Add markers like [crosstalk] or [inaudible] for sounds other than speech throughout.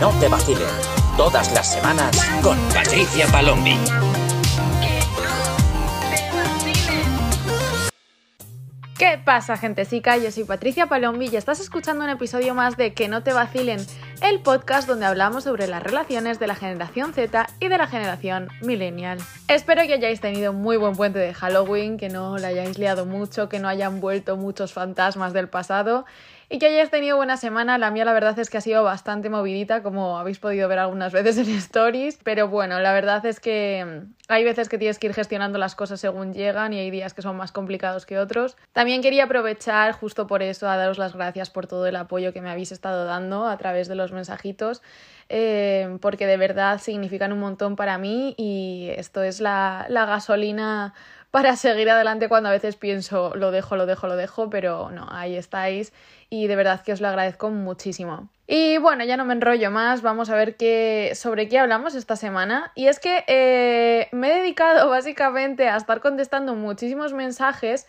no te vacilen. Todas las semanas con Patricia Palombi. ¿Qué pasa, gentesica? Yo soy Patricia Palombi y estás escuchando un episodio más de Que no te vacilen, el podcast donde hablamos sobre las relaciones de la generación Z y de la generación millennial. Espero que hayáis tenido muy buen puente de Halloween, que no la hayáis liado mucho, que no hayan vuelto muchos fantasmas del pasado y que hayáis tenido buena semana. La mía la verdad es que ha sido bastante movidita, como habéis podido ver algunas veces en stories, pero bueno, la verdad es que mm, hay veces que tienes que ir gestionando las cosas según llegan y hay días que son más complicados que otros. También quería aprovechar justo por eso a daros las gracias por todo el apoyo que me habéis estado dando a través de los mensajitos. Eh, porque de verdad significan un montón para mí y esto es la, la gasolina para seguir adelante cuando a veces pienso lo dejo, lo dejo, lo dejo, pero no, ahí estáis y de verdad que os lo agradezco muchísimo. Y bueno, ya no me enrollo más, vamos a ver qué, sobre qué hablamos esta semana. Y es que eh, me he dedicado [laughs] básicamente a estar contestando muchísimos mensajes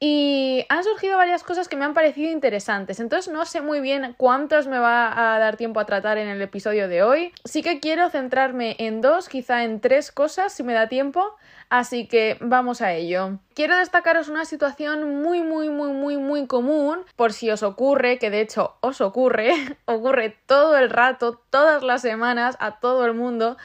y han surgido varias cosas que me han parecido interesantes. Entonces no sé muy bien cuántos me va a dar tiempo a tratar en el episodio de hoy. Sí que quiero centrarme en dos, quizá en tres cosas, si me da tiempo. Así que vamos a ello. Quiero destacaros una situación muy, muy, muy, muy, muy común, por si os ocurre, que de hecho os ocurre, [laughs] ocurre todo el rato, todas las semanas, a todo el mundo.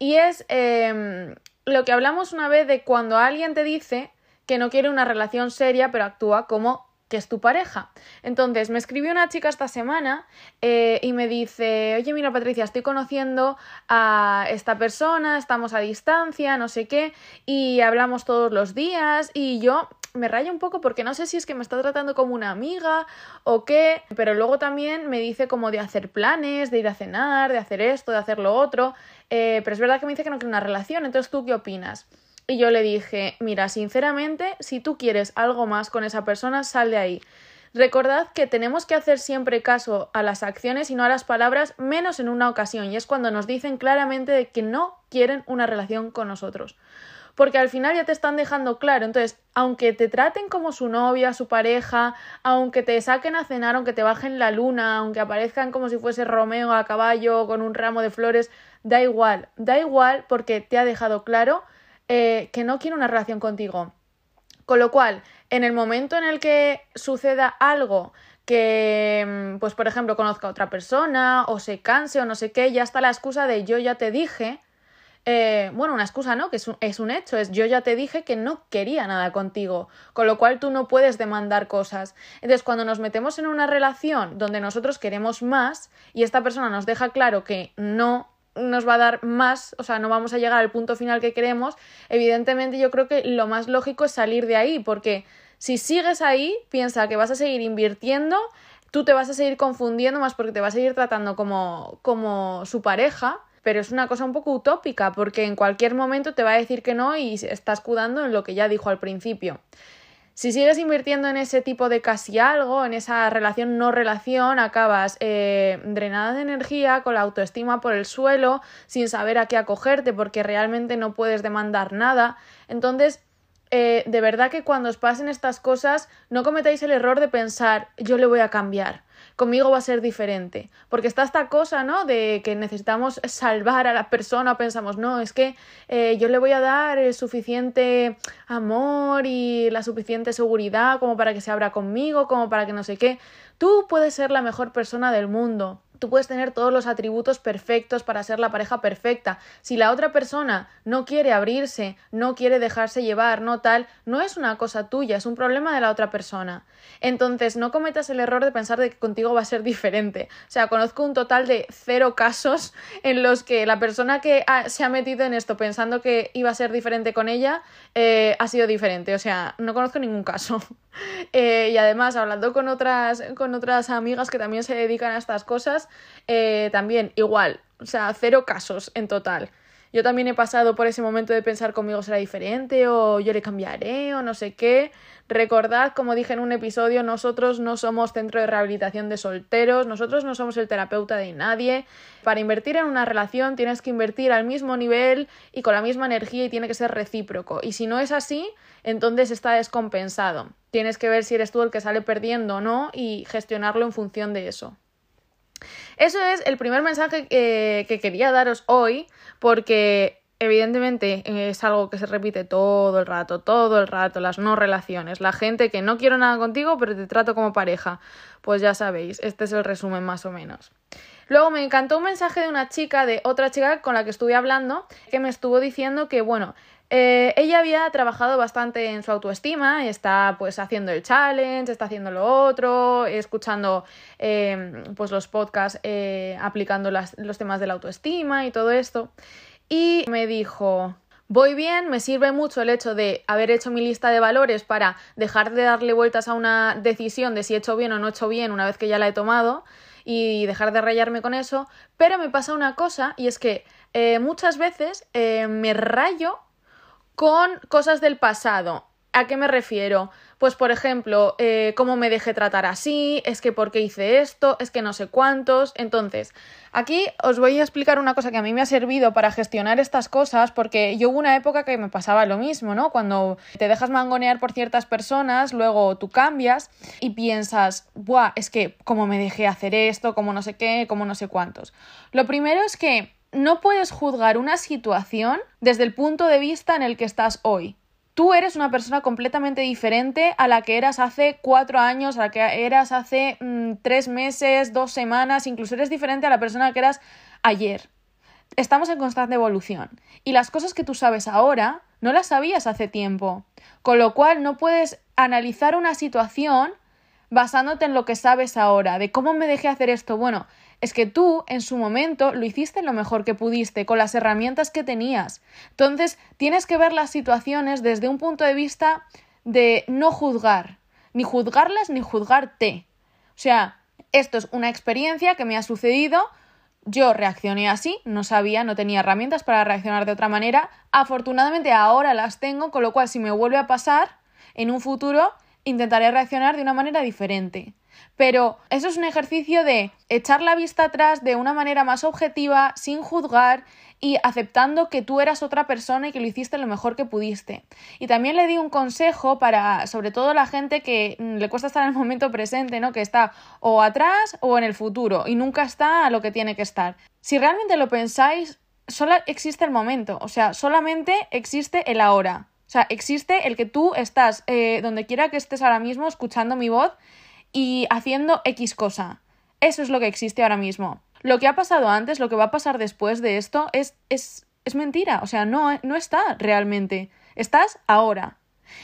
Y es em, lo que hablamos una vez de cuando alguien te dice que no quiere una relación seria, pero actúa como que es tu pareja. Entonces, me escribió una chica esta semana eh, y me dice, oye, mira Patricia, estoy conociendo a esta persona, estamos a distancia, no sé qué, y hablamos todos los días y yo me rayo un poco porque no sé si es que me está tratando como una amiga o qué, pero luego también me dice como de hacer planes, de ir a cenar, de hacer esto, de hacer lo otro, eh, pero es verdad que me dice que no quiere una relación, entonces ¿tú qué opinas? Y yo le dije, mira, sinceramente, si tú quieres algo más con esa persona, sal de ahí. Recordad que tenemos que hacer siempre caso a las acciones y no a las palabras, menos en una ocasión, y es cuando nos dicen claramente de que no quieren una relación con nosotros. Porque al final ya te están dejando claro. Entonces, aunque te traten como su novia, su pareja, aunque te saquen a cenar, aunque te bajen la luna, aunque aparezcan como si fuese Romeo a caballo con un ramo de flores, da igual, da igual porque te ha dejado claro eh, que no quiere una relación contigo. Con lo cual, en el momento en el que suceda algo que, mm, pues por ejemplo, conozca a otra persona o se canse o no sé qué, ya está la excusa de yo ya te dije, eh, bueno, una excusa no, que es un, es un, hecho, es yo ya te dije que no quería nada contigo, con lo cual tú no puedes demandar cosas. Entonces, cuando nos metemos en una relación donde nosotros queremos más y esta persona nos deja claro que no nos va a dar más, o sea, no vamos a llegar al punto final que queremos, evidentemente yo creo que lo más lógico es salir de ahí, porque si sigues ahí, piensa que vas a seguir invirtiendo, tú te vas a seguir confundiendo más porque te vas a seguir tratando como, como su pareja, pero es una cosa un poco utópica, porque en cualquier momento te va a decir que no y está escudando en lo que ya dijo al principio. Si sigues invirtiendo en ese tipo de casi algo, en esa relación no relación, acabas eh, drenada de energía, con la autoestima por el suelo, sin saber a qué acogerte porque realmente no puedes demandar nada. Entonces, eh, de verdad que cuando os pasen estas cosas, no cometáis el error de pensar yo le voy a cambiar conmigo va a ser diferente. Porque está esta cosa, ¿no? De que necesitamos salvar a la persona, pensamos, no, es que eh, yo le voy a dar el suficiente amor y la suficiente seguridad como para que se abra conmigo, como para que no sé qué. Tú puedes ser la mejor persona del mundo, Tú puedes tener todos los atributos perfectos para ser la pareja perfecta. Si la otra persona no quiere abrirse, no quiere dejarse llevar, no tal, no es una cosa tuya, es un problema de la otra persona. Entonces, no cometas el error de pensar de que contigo va a ser diferente. O sea, conozco un total de cero casos en los que la persona que se ha metido en esto pensando que iba a ser diferente con ella eh, ha sido diferente. O sea, no conozco ningún caso. [laughs] Eh, y además, hablando con otras, con otras amigas que también se dedican a estas cosas, eh, también igual, o sea, cero casos en total. Yo también he pasado por ese momento de pensar conmigo será diferente o yo le cambiaré o no sé qué. Recordad, como dije en un episodio, nosotros no somos centro de rehabilitación de solteros, nosotros no somos el terapeuta de nadie. Para invertir en una relación tienes que invertir al mismo nivel y con la misma energía y tiene que ser recíproco. Y si no es así, entonces está descompensado. Tienes que ver si eres tú el que sale perdiendo o no y gestionarlo en función de eso. Eso es el primer mensaje que, que quería daros hoy, porque evidentemente es algo que se repite todo el rato, todo el rato, las no relaciones, la gente que no quiero nada contigo, pero te trato como pareja. Pues ya sabéis, este es el resumen más o menos. Luego me encantó un mensaje de una chica, de otra chica con la que estuve hablando, que me estuvo diciendo que, bueno, eh, ella había trabajado bastante en su autoestima, está pues haciendo el challenge, está haciendo lo otro, escuchando eh, pues los podcasts, eh, aplicando los temas de la autoestima y todo esto. Y me dijo, voy bien, me sirve mucho el hecho de haber hecho mi lista de valores para dejar de darle vueltas a una decisión de si he hecho bien o no he hecho bien una vez que ya la he tomado y dejar de rayarme con eso, pero me pasa una cosa y es que muchas veces me rayo con cosas del pasado. ¿A qué me refiero? Pues, por ejemplo, eh, cómo me dejé tratar así, es que por qué hice esto, es que no sé cuántos. Entonces, aquí os voy a explicar una cosa que a mí me ha servido para gestionar estas cosas, porque yo hubo una época que me pasaba lo mismo, ¿no? Cuando te dejas mangonear por ciertas personas, luego tú cambias y piensas, ¡buah! Es que cómo me dejé hacer esto, cómo no sé qué, cómo no sé cuántos. Lo primero es que no puedes juzgar una situación desde el punto de vista en el que estás hoy. Tú eres una persona completamente diferente a la que eras hace cuatro años, a la que eras hace mm, tres meses, dos semanas, incluso eres diferente a la persona que eras ayer. Estamos en constante evolución y las cosas que tú sabes ahora no las sabías hace tiempo, con lo cual no puedes analizar una situación basándote en lo que sabes ahora, de cómo me dejé hacer esto. Bueno, es que tú en su momento lo hiciste lo mejor que pudiste, con las herramientas que tenías. Entonces, tienes que ver las situaciones desde un punto de vista de no juzgar, ni juzgarlas ni juzgarte. O sea, esto es una experiencia que me ha sucedido, yo reaccioné así, no sabía, no tenía herramientas para reaccionar de otra manera. Afortunadamente ahora las tengo, con lo cual si me vuelve a pasar en un futuro, intentaré reaccionar de una manera diferente. Pero eso es un ejercicio de echar la vista atrás de una manera más objetiva, sin juzgar y aceptando que tú eras otra persona y que lo hiciste lo mejor que pudiste. Y también le di un consejo para, sobre todo la gente que mm, le cuesta estar en el momento presente, ¿no? Que está o atrás o en el futuro y nunca está a lo que tiene que estar. Si realmente lo pensáis, solo existe el momento, o sea, solamente existe el ahora. O sea, existe el que tú estás eh, donde quiera que estés ahora mismo escuchando mi voz y haciendo X cosa. Eso es lo que existe ahora mismo. Lo que ha pasado antes, lo que va a pasar después de esto, es, es, es mentira. O sea, no, no está realmente. Estás ahora.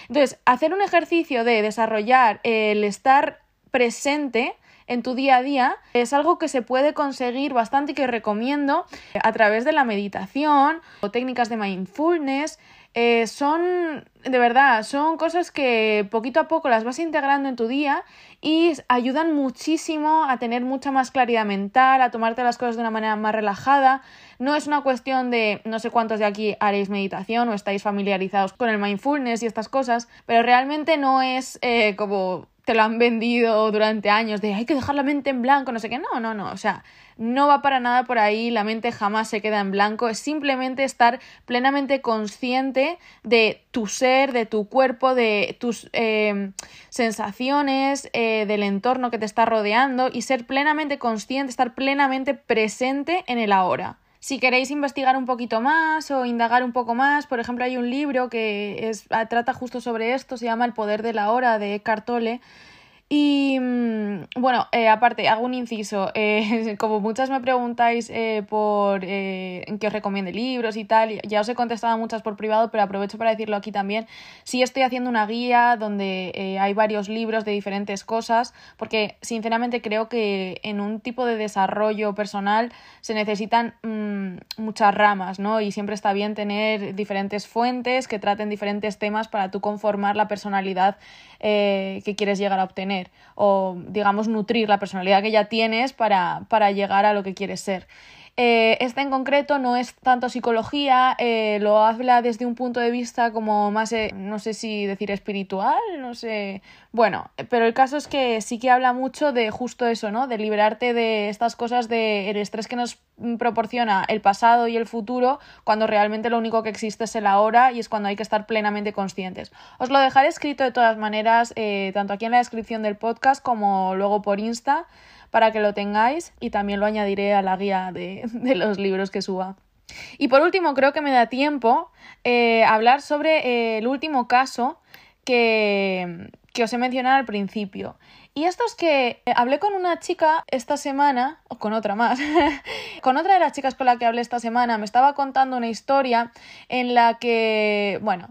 Entonces, hacer un ejercicio de desarrollar el estar presente en tu día a día es algo que se puede conseguir bastante y que recomiendo a través de la meditación o técnicas de mindfulness eh, son, de verdad, son cosas que poquito a poco las vas integrando en tu día y ayudan muchísimo a tener mucha más claridad mental, a tomarte las cosas de una manera más relajada. No es una cuestión de no sé cuántos de aquí haréis meditación o estáis familiarizados con el mindfulness y estas cosas, pero realmente no es eh, como te lo han vendido durante años de hay que dejar la mente en blanco, no sé qué. No, no, no. O sea, no va para nada por ahí, la mente jamás se queda en blanco. Es simplemente estar plenamente consciente de tu ser, de tu cuerpo, de tus eh, sensaciones, eh, del entorno que te está rodeando y ser plenamente consciente, estar plenamente presente en el ahora. Si queréis investigar un poquito más o indagar un poco más, por ejemplo, hay un libro que es, trata justo sobre esto, se llama El poder de la hora de Eckhart Tolle y mm, bueno, eh, aparte, hago un inciso. Eh, [laughs] como muchas me preguntáis eh, por qué os recomiende libros y tal, ya os he contestado muchas por privado, pero aprovecho para decirlo aquí también. Sí estoy haciendo una guía donde hay varios libros de diferentes cosas, porque sinceramente creo que en un tipo de desarrollo personal se necesitan mm, muchas ramas, ¿no? Y siempre está bien tener diferentes fuentes que traten diferentes temas para tú conformar la personalidad que quieres llegar a obtener o, digamos, nutrir la personalidad que ya tienes para, para llegar a lo que quieres ser. Eh, este en concreto no es tanto psicología, eh, lo habla desde un punto de vista como más, eh, no sé si decir espiritual, no sé. Bueno, pero el caso es que sí que habla mucho de justo eso, ¿no? De liberarte de estas cosas del estrés que nos proporciona el pasado y el futuro cuando realmente lo único que existe es el ahora y es cuando hay que estar plenamente conscientes. Os lo dejaré escrito de todas maneras, tanto aquí en la descripción del podcast como luego por Insta para que lo tengáis y también lo añadiré a la guía de, los libros que suba. Y por último, creo que me da tiempo eh, hablar sobre eh, el último caso que, que os he mencionado al principio. Y esto es que hablé con una chica esta semana, o con otra más, [laughs] con otra de las chicas con la que hablé esta semana, me estaba contando una historia en la que, bueno,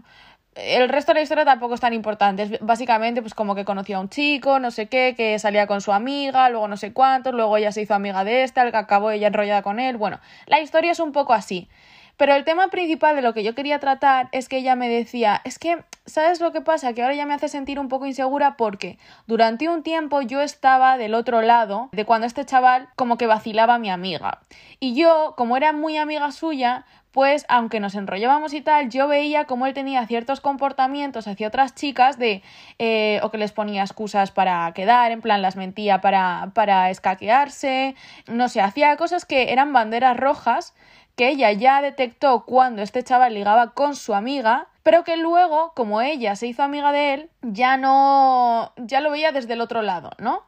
el resto de la historia tampoco es tan importante. Es básicamente, pues como que conocía a un chico, no sé qué, que salía con su amiga, luego no sé cuántos, luego ella se hizo amiga de al que acabó ella enrollada con él. Bueno, la historia es un poco así. Pero el tema principal de lo que yo quería tratar es que ella me decía, es que, ¿sabes lo que pasa? Que ahora ya me hace sentir un poco insegura porque durante un tiempo yo estaba del otro lado de cuando este chaval como que vacilaba a mi amiga. Y yo, como era muy amiga suya, pues aunque nos enrollábamos y tal, yo veía como él tenía ciertos comportamientos hacia otras chicas de eh, o que les ponía excusas para quedar, en plan las mentía para, para escaquearse, no sé, hacía cosas que eran banderas rojas que ella ya detectó cuando este chaval ligaba con su amiga, pero que luego, como ella se hizo amiga de él, ya no, ya lo veía desde el otro lado, ¿no?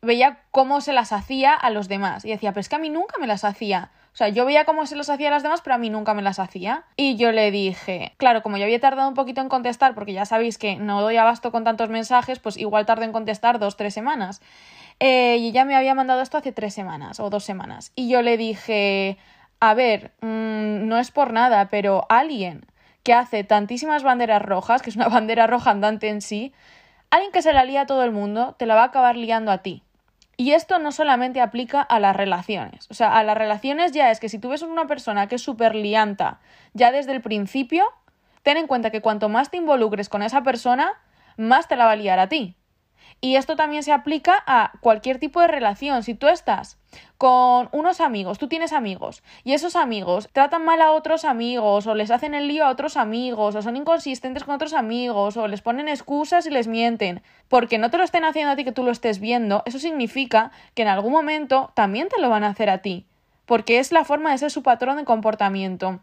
Veía cómo se las hacía a los demás y decía, pero es que a mí nunca me las hacía. O sea, yo veía cómo se los hacía a las demás, pero a mí nunca me las hacía. Y yo le dije, claro, como yo había tardado un poquito en contestar, porque ya sabéis que no doy abasto con tantos mensajes, pues igual tardo en contestar dos, tres semanas. Eh, y ella me había mandado esto hace tres semanas o dos semanas. Y yo le dije, a ver, mm, no es por nada, pero alguien que hace tantísimas banderas rojas, que es una [laughs] bandera roja andante en sí, alguien que se la lía a todo el mundo, te la va a acabar liando a ti. Y esto no solamente aplica a las relaciones. O sea, a las relaciones ya es que si tú ves una persona que es súper lianta ya desde el principio, ten en cuenta que cuanto más te involucres con esa persona, más te la va a liar a ti. Y esto también se aplica a cualquier tipo de relación. Si tú estás con unos amigos, tú tienes amigos, y esos amigos tratan mal a otros amigos, o les hacen el lío a otros amigos, o son inconsistentes con otros amigos, o les ponen excusas y les mienten, porque no te lo estén haciendo a ti que tú lo estés viendo, eso significa que en algún momento también te lo van a hacer a ti, porque es la forma de ser su patrón de comportamiento.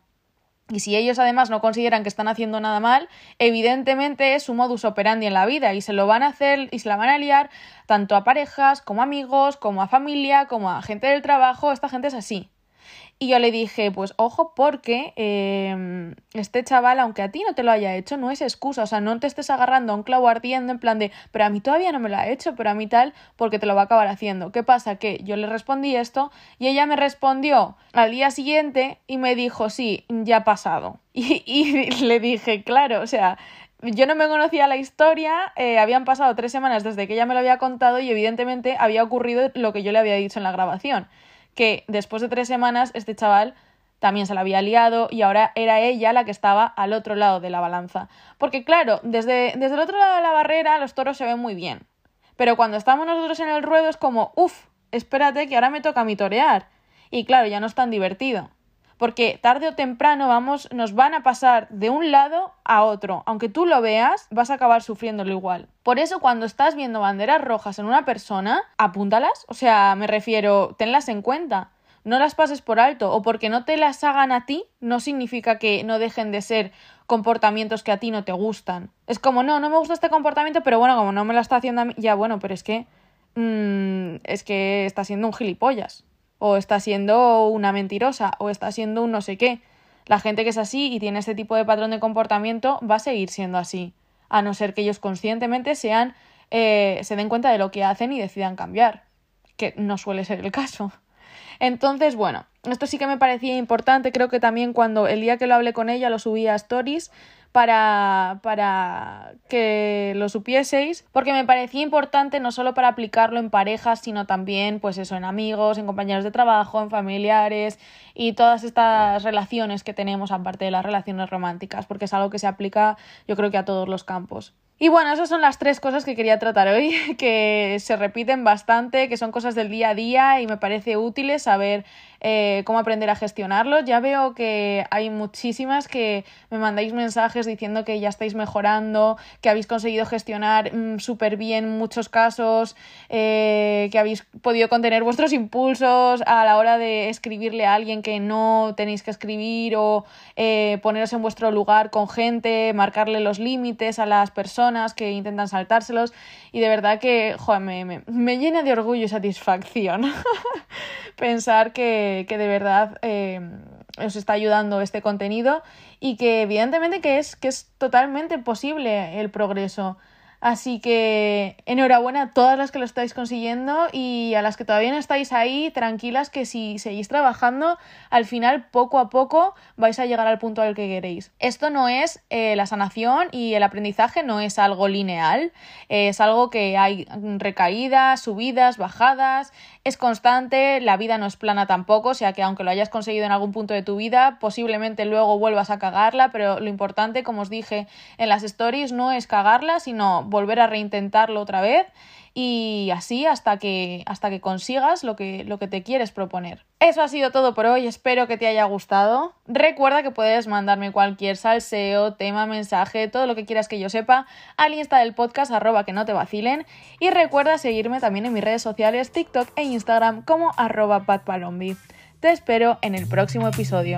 Y si ellos además no consideran que están haciendo nada mal, evidentemente es su modus operandi en la vida y se lo van a hacer y se la van a liar tanto a parejas como a amigos, como a familia, como a gente del trabajo. Esta gente es así. Y yo le dije, pues ojo, porque em, este chaval, aunque a ti no te lo haya hecho, no es excusa. O sea, no te estés agarrando a un clavo ardiendo en plan de, pero a mí todavía no me lo ha hecho, pero a mí tal, porque te lo va a acabar haciendo. ¿Qué pasa? Que yo le respondí esto y ella me respondió al día siguiente y me dijo, sí, ya ha pasado. [laughs] Y, y le dije, claro, o sea, yo no me conocía la historia, eh, habían pasado tres semanas desde que ella me lo había contado y evidentemente había ocurrido lo que yo le había dicho en la grabación que después de tres semanas este chaval también se la había liado y ahora era ella la que estaba al otro lado de la balanza. Porque claro, desde, desde el otro lado de la barrera los toros se ven muy bien. Pero cuando estamos nosotros en el ruedo es como, uff, espérate que ahora me toca a mí torear. Y claro, ya no es tan divertido porque tarde o temprano vamos, nos van a pasar de un lado a otro. Aunque tú lo veas, vas a acabar sufriéndolo igual. Por eso cuando estás viendo banderas rojas en una persona, apúntalas. O sea, me refiero, tenlas en cuenta. No las pases por alto o porque no te las hagan a ti, no significa que no dejen de ser comportamientos que a ti no te gustan. Es como, no, no me gusta este comportamiento, pero bueno, como no me lo está haciendo a mí, ya bueno, pero es que... Mmm, es que está siendo un gilipollas o está siendo una mentirosa, o está siendo un no sé qué. La gente que es así y tiene este tipo de patrón de comportamiento va a seguir siendo así, a no ser que ellos conscientemente sean, eh, se den cuenta de lo que hacen y decidan cambiar, que no suele ser el caso. Entonces, bueno, esto sí que me parecía importante, creo que también cuando el día que lo hablé con ella lo subí a Stories, para, para que lo supieseis, porque me parecía importante no solo para aplicarlo en parejas, sino también, pues eso, en amigos, en compañeros de trabajo, en familiares y todas estas relaciones que tenemos aparte de las relaciones románticas, porque es algo que se aplica yo creo que a todos los campos. Y bueno, esas son las tres cosas que quería tratar hoy, [laughs] que se repiten bastante, que son cosas del día a día y me parece útiles saber eh, cómo aprender a gestionarlo. Ya veo que hay muchísimas que me mandáis mensajes diciendo que ya estáis mejorando, que habéis conseguido gestionar mm, súper bien muchos casos, eh, que habéis podido contener vuestros impulsos a la hora de escribirle a alguien que no tenéis que escribir o eh, poneros en vuestro lugar con gente, marcarle los límites a las personas que intentan saltárselos y de verdad que joder, me, me, llena de orgullo y satisfacción [laughs] pensar que, que, de verdad eh, os está ayudando este contenido y que evidentemente que es, que es totalmente posible el progreso. Así que enhorabuena a todas las que lo estáis consiguiendo y a las que todavía no estáis ahí, tranquilas que si seguís trabajando, al final poco a poco vais a llegar al punto al que queréis. Esto no es eh, la sanación y el aprendizaje no es algo lineal, es algo que hay recaídas, subidas, bajadas, es constante, la vida no es plana tampoco, o sea que aunque lo hayas conseguido en algún punto de tu vida, posiblemente luego vuelvas a cagarla, pero lo importante, como os dije en las stories, no es cagarla, sino volver a reintentarlo otra vez y así hasta que, hasta que consigas lo que, lo que te quieres proponer. Eso ha sido todo por hoy, espero que te haya gustado. Recuerda que puedes mandarme cualquier salseo, tema, mensaje, todo lo que quieras que yo sepa al insta del podcast arroba que no te vacilen y recuerda seguirme también en mis redes sociales TikTok e Instagram como arroba patpalombi. Te espero en el próximo episodio.